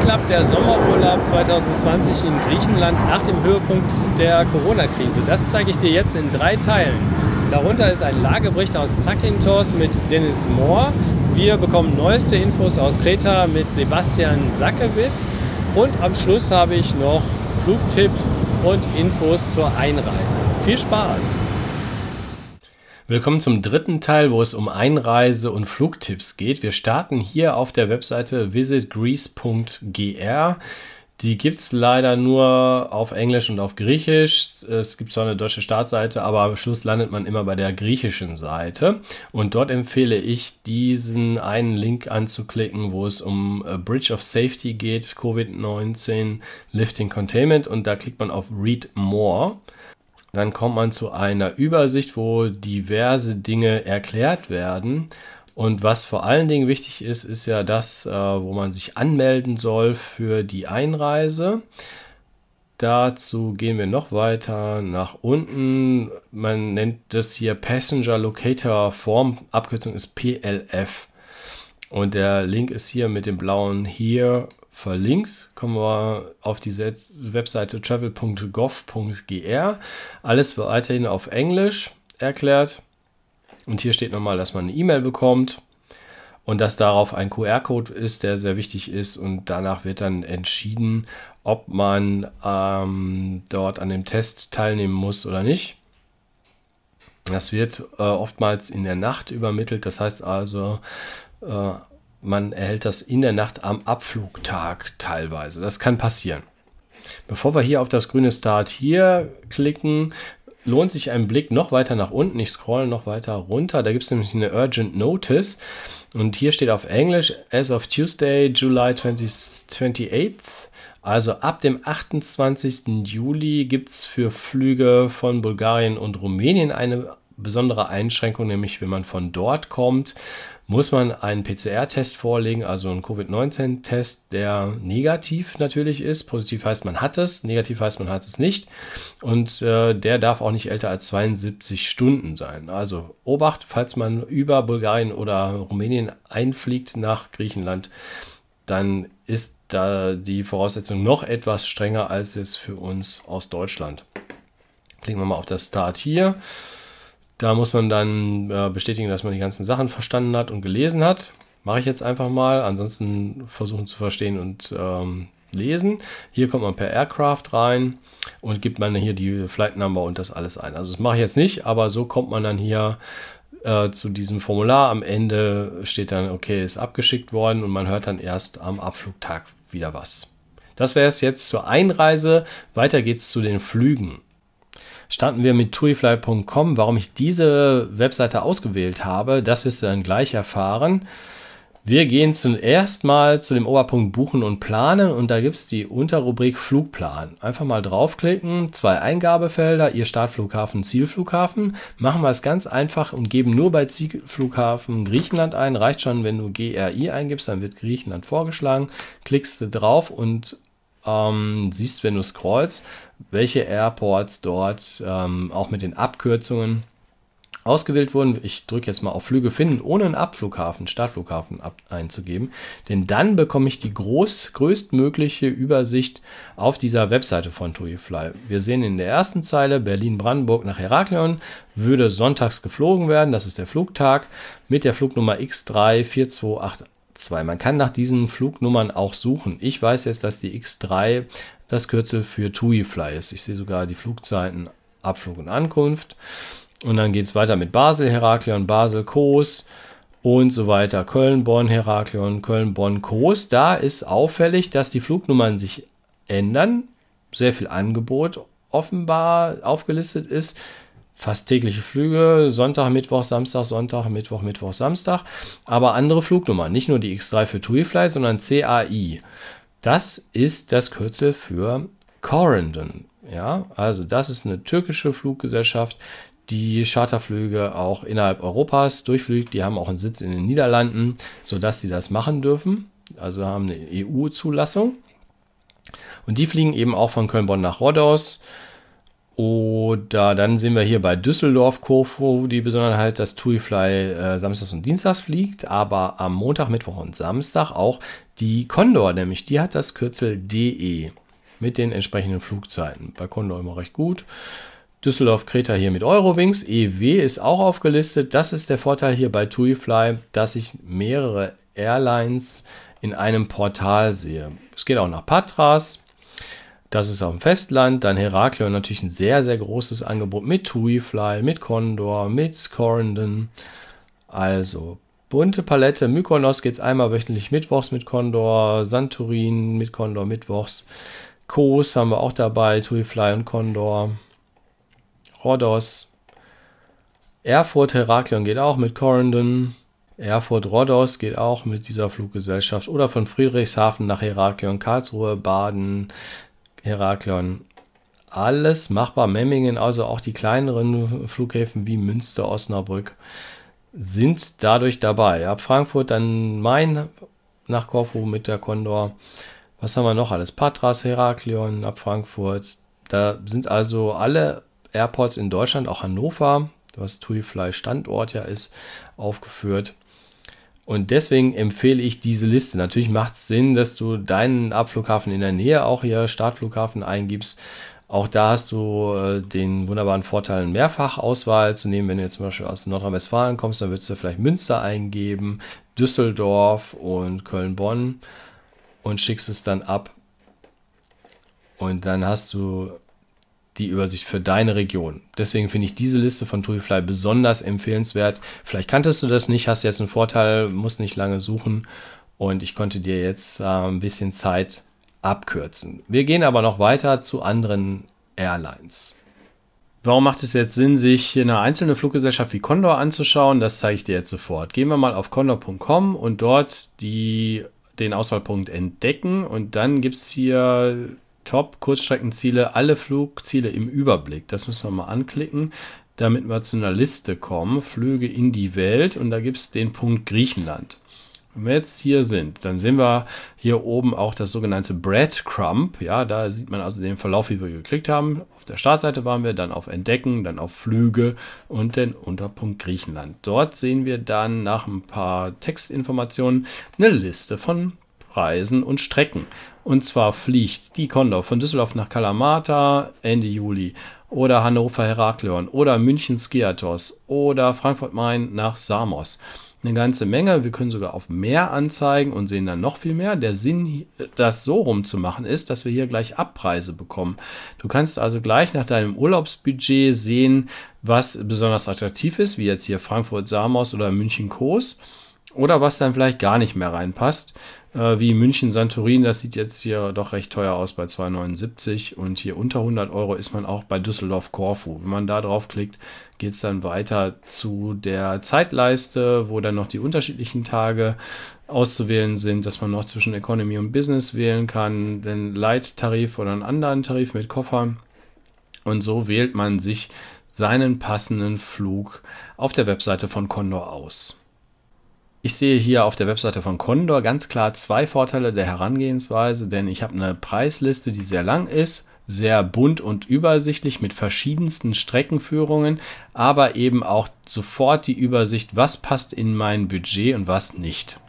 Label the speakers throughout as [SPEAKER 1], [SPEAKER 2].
[SPEAKER 1] klappt der Sommerurlaub 2020 in Griechenland nach dem Höhepunkt der Corona-Krise? Das zeige ich dir jetzt in drei Teilen. Darunter ist ein Lagebericht aus Zakynthos mit Dennis Mohr. Wir bekommen neueste Infos aus Kreta mit Sebastian Sackewitz. Und am Schluss habe ich noch Flugtipps und Infos zur Einreise. Viel Spaß! Willkommen zum dritten Teil, wo es um Einreise und Flugtipps geht. Wir starten hier auf der Webseite visitgreece.gr. Die gibt es leider nur auf Englisch und auf Griechisch. Es gibt zwar eine deutsche Startseite, aber am Schluss landet man immer bei der griechischen Seite. Und dort empfehle ich, diesen einen Link anzuklicken, wo es um Bridge of Safety geht, Covid-19 Lifting Containment. Und da klickt man auf Read More. Dann kommt man zu einer Übersicht, wo diverse Dinge erklärt werden. Und was vor allen Dingen wichtig ist, ist ja das, äh, wo man sich anmelden soll für die Einreise. Dazu gehen wir noch weiter nach unten. Man nennt das hier Passenger Locator Form. Abkürzung ist PLF. Und der Link ist hier mit dem blauen hier verlinkt. Kommen wir auf die Webseite travel.gov.gr. Alles weiterhin auf Englisch erklärt. Und hier steht nochmal, dass man eine E-Mail bekommt und dass darauf ein QR-Code ist, der sehr wichtig ist. Und danach wird dann entschieden, ob man ähm, dort an dem Test teilnehmen muss oder nicht. Das wird äh, oftmals in der Nacht übermittelt. Das heißt also, äh, man erhält das in der Nacht am Abflugtag teilweise. Das kann passieren. Bevor wir hier auf das grüne Start hier klicken, lohnt sich ein Blick noch weiter nach unten. Ich scroll noch weiter runter. Da gibt es nämlich eine Urgent Notice. Und hier steht auf Englisch, as of Tuesday, July 20, 28th. Also ab dem 28. Juli gibt es für Flüge von Bulgarien und Rumänien eine besondere Einschränkung, nämlich wenn man von dort kommt, muss man einen PCR-Test vorlegen, also einen Covid-19-Test, der negativ natürlich ist. Positiv heißt, man hat es, negativ heißt, man hat es nicht. Und äh, der darf auch nicht älter als 72 Stunden sein. Also Obacht, falls man über Bulgarien oder Rumänien einfliegt nach Griechenland, dann ist da die Voraussetzung noch etwas strenger als es für uns aus Deutschland. Klicken wir mal auf das Start hier. Da muss man dann äh, bestätigen, dass man die ganzen Sachen verstanden hat und gelesen hat. Mache ich jetzt einfach mal. Ansonsten versuchen zu verstehen und ähm, lesen. Hier kommt man per Aircraft rein und gibt man hier die Flight Number und das alles ein. Also das mache ich jetzt nicht, aber so kommt man dann hier äh, zu diesem Formular. Am Ende steht dann, okay, ist abgeschickt worden und man hört dann erst am Abflugtag wieder was. Das wäre es jetzt zur Einreise. Weiter geht's zu den Flügen starten wir mit tuifly.com. Warum ich diese Webseite ausgewählt habe, das wirst du dann gleich erfahren. Wir gehen zuerst mal zu dem Oberpunkt Buchen und Planen und da gibt es die Unterrubrik Flugplan. Einfach mal draufklicken, zwei Eingabefelder, Ihr Startflughafen, Zielflughafen. Machen wir es ganz einfach und geben nur bei Zielflughafen Griechenland ein. Reicht schon, wenn du GRI eingibst, dann wird Griechenland vorgeschlagen. Klickst du drauf und ähm, siehst, wenn du scrollst, welche Airports dort ähm, auch mit den Abkürzungen ausgewählt wurden. Ich drücke jetzt mal auf Flüge finden, ohne einen Abflughafen, Startflughafen ab einzugeben. Denn dann bekomme ich die groß, größtmögliche Übersicht auf dieser Webseite von TuiFly. Wir sehen in der ersten Zeile Berlin-Brandenburg nach Heraklion würde sonntags geflogen werden. Das ist der Flugtag mit der Flugnummer X34281 2. Man kann nach diesen Flugnummern auch suchen. Ich weiß jetzt, dass die X3 das Kürzel für TUI-Fly ist. Ich sehe sogar die Flugzeiten Abflug und Ankunft. Und dann geht es weiter mit Basel, Heraklion, Basel, Kos und so weiter. Köln, Bonn, Heraklion, Köln, Bonn, Kos. Da ist auffällig, dass die Flugnummern sich ändern. Sehr viel Angebot offenbar aufgelistet ist fast tägliche Flüge, Sonntag, Mittwoch, Samstag, Sonntag, Mittwoch, Mittwoch, Samstag, aber andere Flugnummern, nicht nur die X3 für TuiFly, sondern CAI. Das ist das Kürzel für Corendon. Ja, also das ist eine türkische Fluggesellschaft, die Charterflüge auch innerhalb Europas durchfliegt. Die haben auch einen Sitz in den Niederlanden, sodass sie das machen dürfen. Also haben eine EU-Zulassung. Und die fliegen eben auch von Köln-Bonn nach Rhodos Oder dann sehen wir hier bei Düsseldorf Kofo die Besonderheit, dass TuiFly äh, samstags und dienstags fliegt, aber am Montag, Mittwoch und Samstag auch die Condor, nämlich die hat das Kürzel DE mit den entsprechenden Flugzeiten. Bei Condor immer recht gut. Düsseldorf Kreta hier mit Eurowings. EW ist auch aufgelistet. Das ist der Vorteil hier bei TuiFly, dass ich mehrere Airlines in einem Portal sehe. Es geht auch nach Patras. Das ist auf dem Festland. Dann Heraklion natürlich ein sehr, sehr großes Angebot mit TuiFly, mit Condor, mit Corendon. Also bunte Palette. Mykonos geht es einmal wöchentlich mittwochs mit Condor. Santorin mit Condor mittwochs. Kos haben wir auch dabei. TuiFly und Condor. Rhodos. Erfurt Heraklion geht auch mit Corendon. Erfurt Rhodos geht auch mit dieser Fluggesellschaft. Oder von Friedrichshafen nach Heraklion, Karlsruhe, Baden, Heraklion. Alles machbar. Memmingen, also auch die kleineren Flughäfen wie Münster, Osnabrück, sind dadurch dabei. Ab Frankfurt dann Main nach Korfu mit der Condor. Was haben wir noch alles? Patras, Heraklion ab Frankfurt. Da sind also alle Airports in Deutschland, auch Hannover, was TuiFly Standort ja ist, aufgeführt. Und deswegen empfehle ich diese Liste. Natürlich macht es Sinn, dass du deinen Abflughafen in der Nähe auch hier Startflughafen eingibst. Auch da hast du äh, den wunderbaren Vorteil, Mehrfachauswahl zu nehmen. Wenn du jetzt zum Beispiel aus Nordrhein-Westfalen kommst, dann würdest du vielleicht Münster eingeben, Düsseldorf und Köln-Bonn und schickst es dann ab. Und dann hast du die Übersicht für deine Region. Deswegen finde ich diese Liste von TuiFly besonders empfehlenswert. Vielleicht kanntest du das nicht, hast jetzt einen Vorteil, musst nicht lange suchen und ich konnte dir jetzt äh, ein bisschen Zeit abkürzen. Wir gehen aber noch weiter zu anderen Airlines. Warum macht es jetzt Sinn, sich eine einzelne Fluggesellschaft wie Condor anzuschauen? Das zeige ich dir jetzt sofort. Gehen wir mal auf condor.com und dort die, den Auswahlpunkt entdecken und dann gibt es hier Top-Kurzstreckenziele, alle Flugziele im Überblick. Das müssen wir mal anklicken, damit wir zu einer Liste kommen. Flüge in die Welt und da gibt es den Punkt Griechenland. Wenn wir jetzt hier sind, dann sehen wir hier oben auch das sogenannte Breadcrumb. Ja, da sieht man also den Verlauf, wie wir geklickt haben. Auf der Startseite waren wir, dann auf Entdecken, dann auf Flüge und den Unterpunkt Griechenland. Dort sehen wir dann nach ein paar Textinformationen eine Liste von Preisen und Strecken. Und zwar fliegt die Condor von Düsseldorf nach Kalamata Ende Juli oder Hannover Herakleon oder München Skiatos oder Frankfurt Main nach Samos. Eine ganze Menge. Wir können sogar auf mehr anzeigen und sehen dann noch viel mehr. Der Sinn, das so rum zu machen, ist, dass wir hier gleich Abpreise bekommen. Du kannst also gleich nach deinem Urlaubsbudget sehen, was besonders attraktiv ist, wie jetzt hier Frankfurt Samos oder München Kos oder was dann vielleicht gar nicht mehr reinpasst äh, wie München Santorin. Das sieht jetzt hier doch recht teuer aus bei 2,79 und hier unter 100 Euro ist man auch bei Düsseldorf Korfu. Wenn man da draufklickt, geht es dann weiter zu der Zeitleiste, wo dann noch die unterschiedlichen Tage auszuwählen sind, dass man noch zwischen Economy und Business wählen kann, den Light-Tarif oder einen anderen Tarif mit Koffer. Und so wählt man sich seinen passenden Flug auf der Webseite von Condor aus. Ich sehe hier auf der Webseite von Condor ganz klar zwei Vorteile der Herangehensweise, denn ich habe eine Preisliste, die sehr lang ist, sehr bunt und übersichtlich mit verschiedensten Streckenführungen, aber eben auch sofort die Übersicht, was passt in mein Budget und was nicht.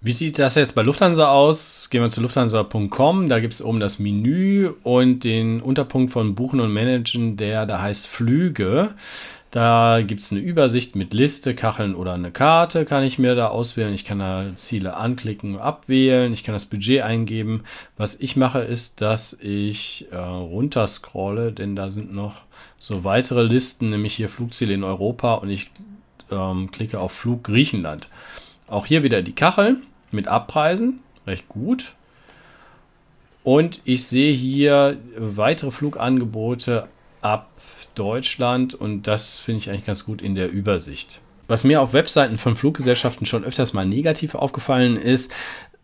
[SPEAKER 1] Wie sieht das jetzt bei Lufthansa aus? Gehen wir zu lufthansa.com. Da gibt es oben das Menü und den Unterpunkt von Buchen und Managen, der da heißt Flüge. Da gibt es eine Übersicht mit Liste, Kacheln oder eine Karte, kann ich mir da auswählen. Ich kann da Ziele anklicken, abwählen. Ich kann das Budget eingeben. Was ich mache, ist, dass ich äh, runterscrolle, denn da sind noch so weitere Listen, nämlich hier Flugziele in Europa und ich ähm, klicke auf Flug Griechenland. Auch hier wieder die Kacheln mit Abpreisen, recht gut. Und ich sehe hier weitere Flugangebote ab Deutschland und das finde ich eigentlich ganz gut in der Übersicht. Was mir auf Webseiten von Fluggesellschaften schon öfters mal negativ aufgefallen ist,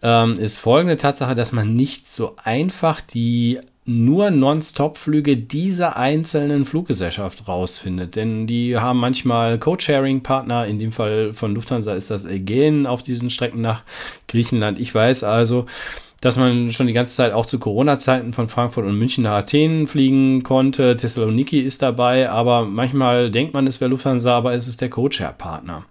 [SPEAKER 1] ähm, ist folgende Tatsache, dass man nicht so einfach die nur Non-Stop-Flüge dieser einzelnen Fluggesellschaft rausfindet. Denn die haben manchmal Code-Sharing-Partner. In dem Fall von Lufthansa ist das Aegean auf diesen Strecken nach Griechenland. Ich weiß also, dass man schon die ganze Zeit auch zu Corona-Zeiten von Frankfurt und München nach Athen fliegen konnte. Thessaloniki ist dabei, aber manchmal denkt man, es wäre Lufthansa, aber es ist der Codeshare-Partner.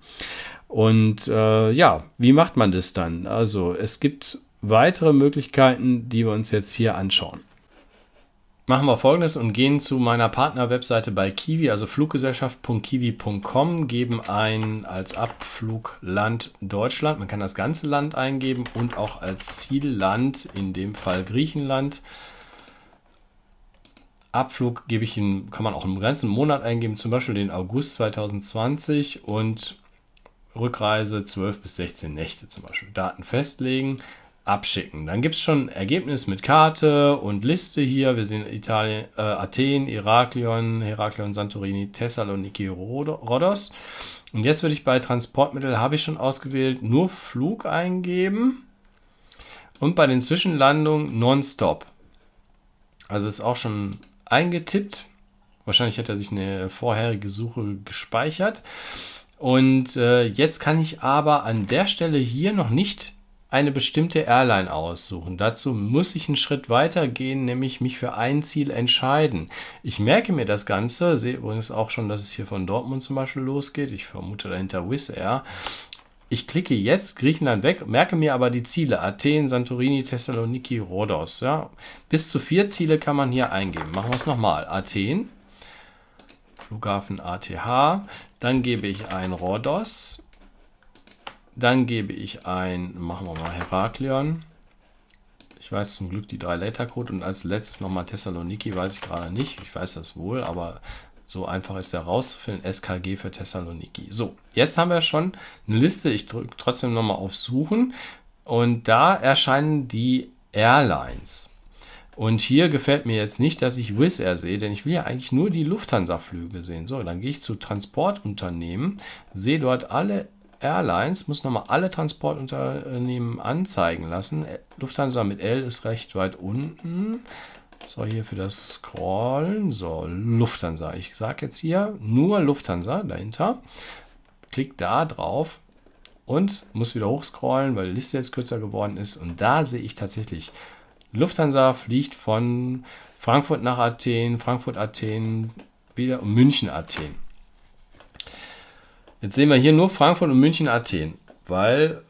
[SPEAKER 1] Und äh, ja, wie macht man das dann? Also es gibt weitere Möglichkeiten, die wir uns jetzt hier anschauen. Machen wir folgendes und gehen zu meiner Partner-Webseite bei Kiwi, also fluggesellschaft.kiwi.com, geben ein als Abflugland Deutschland. Man kann das ganze Land eingeben und auch als Zielland, in dem Fall Griechenland. Abflug gebe ich in, kann man auch im ganzen Monat eingeben, zum Beispiel den August 2020 und Rückreise 12 bis 16 Nächte zum Beispiel. Daten festlegen, abschicken. Dann gibt es schon Ergebnis mit Karte und Liste hier. Wir sehen Italien, äh, Athen, Heraklion, Heraklion, Santorini, Thessaloniki, Rhodos. Und jetzt würde ich bei Transportmittel, habe ich schon ausgewählt, nur Flug eingeben. Und bei den Zwischenlandungen nonstop. Also ist auch schon eingetippt. Wahrscheinlich hat er sich eine vorherige Suche gespeichert. Und äh, jetzt kann ich aber an der Stelle hier noch nicht eine bestimmte Airline aussuchen. Dazu muss ich einen Schritt weiter gehen, nämlich mich für ein Ziel entscheiden. Ich merke mir das Ganze, sehe übrigens auch schon, dass es hier von Dortmund zum Beispiel losgeht. Ich vermute dahinter Wizz Air. Ich klicke jetzt Griechenland weg, merke mir aber die Ziele. Athen, Santorini, Thessaloniki, Rhodos. Ja. Bis zu vier Ziele kann man hier eingeben. Machen wir es nochmal. Athen, Flughafen ATH. Dann gebe ich ein Rhodos. Dann gebe ich ein, machen wir mal Heraklion. Ich weiß zum Glück die drei Letter Code und als letztes nochmal Thessaloniki, weiß ich gerade nicht. Ich weiß das wohl, aber so einfach ist der rauszufinden. SKG für Thessaloniki. So, jetzt haben wir schon eine Liste. Ich drücke trotzdem nochmal auf Suchen und da erscheinen die Airlines. Und hier gefällt mir jetzt nicht, dass ich Wizz Air sehe, denn ich will ja eigentlich nur die Lufthansa-Flüge sehen. So, dann gehe ich zu Transportunternehmen, sehe dort alle Airlines muss nochmal alle Transportunternehmen anzeigen lassen. Lufthansa mit L ist recht weit unten. So, hier für das Scrollen. So, Lufthansa. Ich sage jetzt hier nur Lufthansa dahinter. Klick da drauf und muss wieder hochscrollen, weil die Liste jetzt kürzer geworden ist. Und da sehe ich tatsächlich, Lufthansa fliegt von Frankfurt nach Athen, Frankfurt, Athen, wieder München, Athen. Jetzt sehen wir hier nur Frankfurt und München, Athen, weil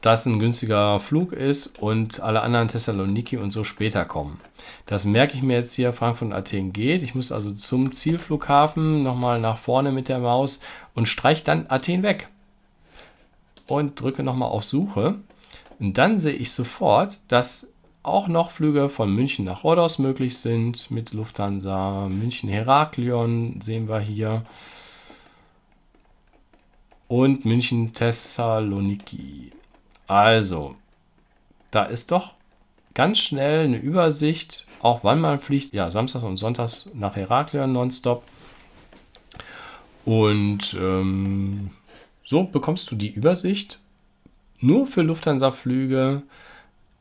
[SPEAKER 1] das ein günstiger Flug ist und alle anderen Thessaloniki und so später kommen. Das merke ich mir jetzt hier, Frankfurt und Athen geht. Ich muss also zum Zielflughafen nochmal nach vorne mit der Maus und streiche dann Athen weg. Und drücke nochmal auf Suche. Und dann sehe ich sofort, dass auch noch Flüge von München nach Rhodos möglich sind mit Lufthansa. München Heraklion sehen wir hier und München Thessaloniki. Also, da ist doch ganz schnell eine Übersicht, auch wann man fliegt. Ja, Samstags und Sonntags nach Heraklion nonstop. Und ähm, so bekommst du die Übersicht nur für Lufthansa-Flüge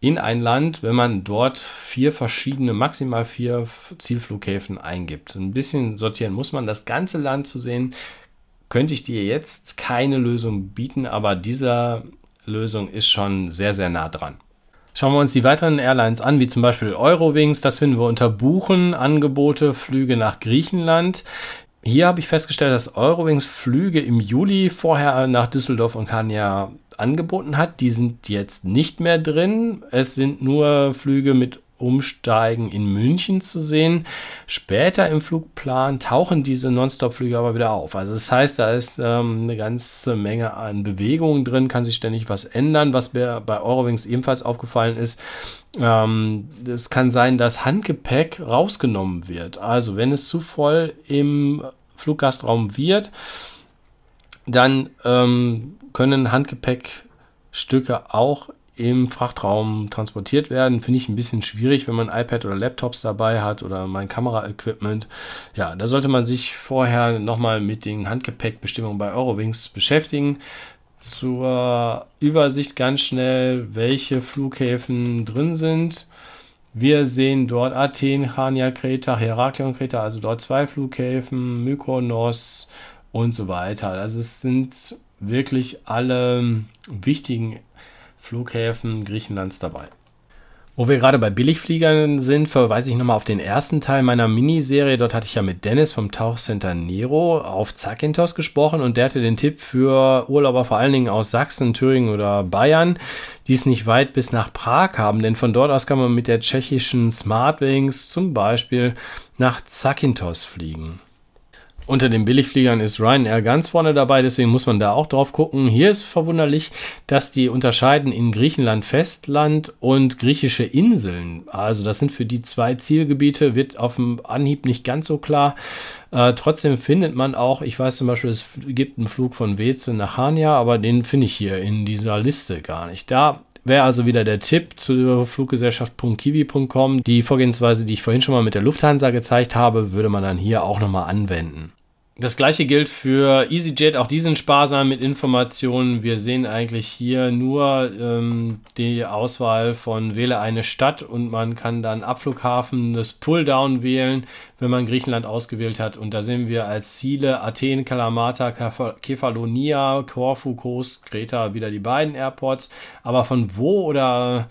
[SPEAKER 1] in ein Land, wenn man dort vier verschiedene, maximal vier Zielflughäfen eingibt. Ein bisschen sortieren muss man, das ganze Land zu sehen, könnte ich dir jetzt keine Lösung bieten, aber diese Lösung ist schon sehr, sehr nah dran. Schauen wir uns die weiteren Airlines an, wie zum Beispiel Eurowings. Das finden wir unter Buchen, Angebote, Flüge nach Griechenland. Hier habe ich festgestellt, dass Eurowings Flüge im Juli vorher nach Düsseldorf und Kania angeboten hat. Die sind jetzt nicht mehr drin. Es sind nur Flüge mit Umsteigen in München zu sehen. Später im Flugplan tauchen diese Nonstop-Flüge aber wieder auf. Also das heißt, da ist ähm, eine ganze Menge an Bewegungen drin, kann sich ständig was ändern. Was mir bei Eurowings ebenfalls aufgefallen ist, ähm, es kann sein, dass Handgepäck rausgenommen wird. Also wenn es zu voll im Fluggastraum wird, dann ähm, können Handgepäckstücke auch im Frachtraum transportiert werden. Finde ich ein bisschen schwierig, wenn man iPad oder Laptops dabei hat oder mein Kameraequipment. Ja, da sollte man sich vorher nochmal mit den Handgepäckbestimmungen bei Eurowings beschäftigen. Zur Übersicht ganz schnell, welche Flughäfen drin sind. Wir sehen dort Athen, Chania, Kreta, Heraklion, Kreta, also dort zwei Flughäfen, Mykonos und so weiter. Also es sind wirklich alle wichtigen Flughäfen Griechenlands dabei. Wo wir gerade bei Billigfliegern sind, verweise ich nochmal auf den ersten Teil meiner Miniserie. Dort hatte ich ja mit Dennis vom Tauchcenter Nero auf Zakynthos gesprochen und der hatte den Tipp für Urlauber vor allen Dingen aus Sachsen, Thüringen oder Bayern, die es nicht weit bis nach Prag haben, denn von dort aus kann man mit der tschechischen Smartwings zum Beispiel nach Zakynthos fliegen. Unter den Billigfliegern ist Ryanair ganz vorne dabei, deswegen muss man da auch drauf gucken. Hier ist verwunderlich, dass die unterscheiden in Griechenland Festland und griechische Inseln. Also das sind für die zwei Zielgebiete, wird auf dem Anhieb nicht ganz so klar. Äh, trotzdem findet man auch, ich weiß zum Beispiel, es gibt einen Flug von Weze nach Hania, aber den finde ich hier in dieser Liste gar nicht. Da wäre also wieder der Tipp zur Fluggesellschaft.kiwi.com. Die Vorgehensweise, die ich vorhin schon mal mit der Lufthansa gezeigt habe, würde man dann hier auch nochmal anwenden. Das gleiche gilt für EasyJet, auch die sind sparsam mit Informationen. Wir sehen eigentlich hier nur ähm, die Auswahl von Wähle eine Stadt und man kann dann Abflughafen, das Pulldown wählen, wenn man Griechenland ausgewählt hat. Und da sehen wir als Ziele Athen, Kalamata, Kefalonia, Korfu, Kos, Kreta, wieder die beiden Airports. Aber von wo oder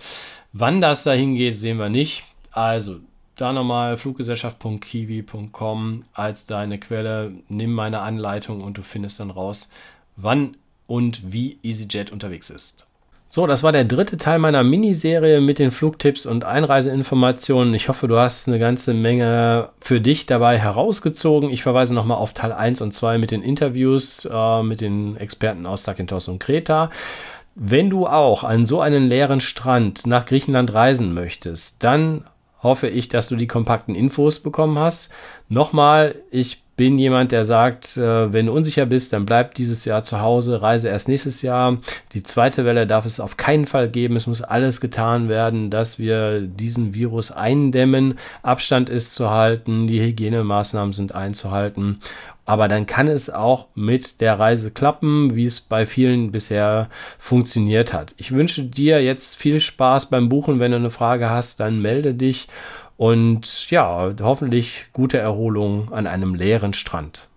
[SPEAKER 1] wann das dahin geht, sehen wir nicht. Also da nochmal fluggesellschaft.kiwi.com als deine Quelle. Nimm meine Anleitung und du findest dann raus, wann und wie EasyJet unterwegs ist. So, das war der dritte Teil meiner Miniserie mit den Flugtipps und Einreiseinformationen. Ich hoffe, du hast eine ganze Menge für dich dabei herausgezogen. Ich verweise nochmal auf Teil 1 und 2 mit den Interviews äh, mit den Experten aus Zakynthos und Kreta. Wenn du auch an so einen leeren Strand nach Griechenland reisen möchtest, dann hoffe ich, dass du die kompakten Infos bekommen hast. Nochmal, ich bin jemand, der sagt, äh, wenn du unsicher bist, dann bleib dieses Jahr zu Hause, reise erst nächstes Jahr. Die zweite Welle darf es auf keinen Fall geben. Es muss alles getan werden, dass wir diesen Virus eindämmen. Abstand ist zu halten, die Hygienemaßnahmen sind einzuhalten aber dann kann es auch mit der Reise klappen, wie es bei vielen bisher funktioniert hat. Ich wünsche dir jetzt viel Spaß beim Buchen. Wenn du eine Frage hast, dann melde dich und ja, hoffentlich gute Erholung an einem leeren Strand.